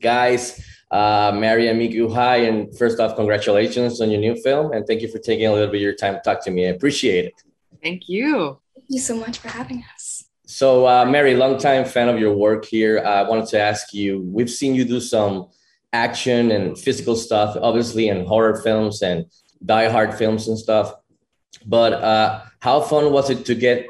guys. Uh, Mary and Miku, hi. And first off, congratulations on your new film. And thank you for taking a little bit of your time to talk to me. I appreciate it. Thank you. Thank you so much for having us. So, uh, Mary, longtime fan of your work here. Uh, I wanted to ask you we've seen you do some action and physical stuff, obviously, in horror films and die hard films and stuff. But uh, how fun was it to get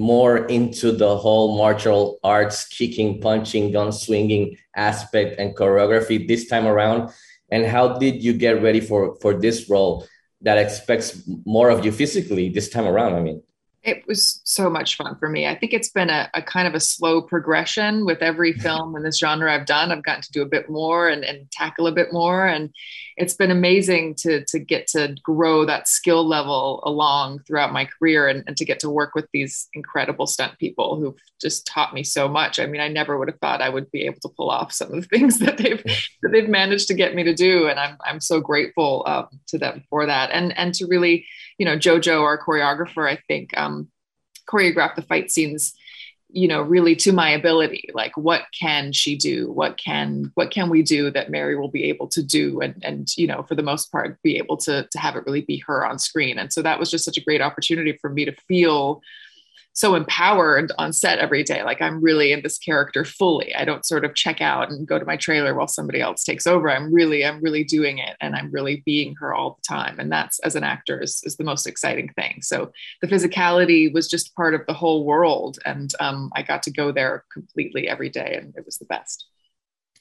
more into the whole martial arts, kicking, punching, gun swinging aspect and choreography this time around? And how did you get ready for for this role that expects more of you physically this time around? I mean, it was so much fun for me. I think it's been a, a, kind of a slow progression with every film in this genre I've done. I've gotten to do a bit more and, and tackle a bit more. And it's been amazing to, to get to grow that skill level along throughout my career and, and to get to work with these incredible stunt people who've just taught me so much. I mean, I never would have thought I would be able to pull off some of the things that they've that they've managed to get me to do. And I'm, I'm so grateful um, to them for that. And, and to really, you know, Jojo, our choreographer, I think, um, choreographed the fight scenes you know really to my ability. Like what can she do? What can what can we do that mary will be able to do and and you know for the most part be able to to have it really be her on screen? And so that was just such a great opportunity for me to feel so empowered on set every day. Like I'm really in this character fully. I don't sort of check out and go to my trailer while somebody else takes over. I'm really, I'm really doing it and I'm really being her all the time. And that's as an actor is, is the most exciting thing. So the physicality was just part of the whole world. And um, I got to go there completely every day and it was the best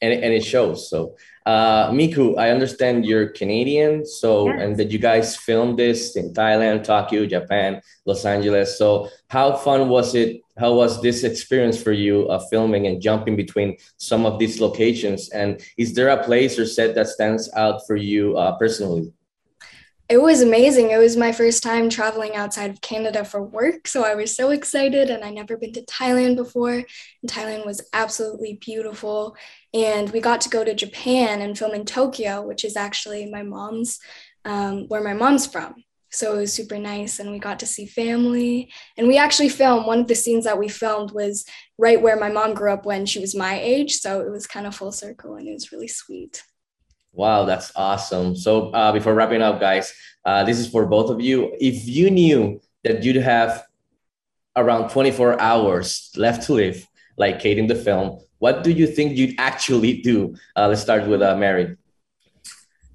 and, and it shows. So, uh, Miku, I understand you're Canadian, so yes. and that you guys filmed this in Thailand, Tokyo, Japan, Los Angeles. So, how fun was it? How was this experience for you, uh, filming and jumping between some of these locations? And is there a place or set that stands out for you uh, personally? It was amazing. It was my first time traveling outside of Canada for work. So I was so excited, and I never been to Thailand before. And Thailand was absolutely beautiful. And we got to go to Japan and film in Tokyo, which is actually my mom's, um, where my mom's from. So it was super nice. And we got to see family. And we actually filmed one of the scenes that we filmed was right where my mom grew up when she was my age. So it was kind of full circle and it was really sweet. Wow, that's awesome. So uh, before wrapping up, guys, uh, this is for both of you. If you knew that you'd have around 24 hours left to live, like Kate in the film, what do you think you'd actually do? Uh, let's start with uh, Mary.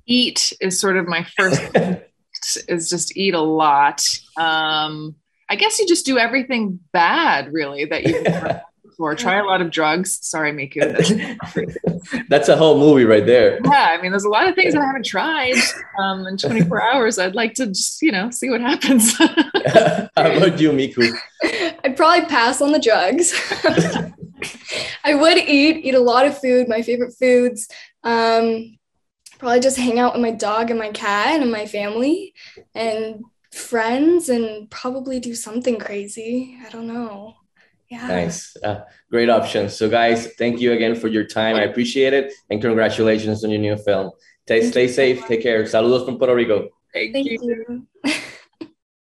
Eat is sort of my first. is just eat a lot. Um, I guess you just do everything bad, really, that you before. Try a lot of drugs. Sorry, Miku. That's a whole movie right there. Yeah, I mean, there's a lot of things I haven't tried um, in 24 hours. I'd like to just, you know, see what happens. How about you, Miku? I'd probably pass on the drugs. I would eat, eat a lot of food, my favorite foods. Um, probably just hang out with my dog and my cat and my family and friends and probably do something crazy. I don't know. Yeah. Nice. Uh, great options. So, guys, thank you again for your time. I appreciate it. And congratulations on your new film. Stay, stay safe. Take care. Saludos from Puerto Rico. Thank, thank you. you.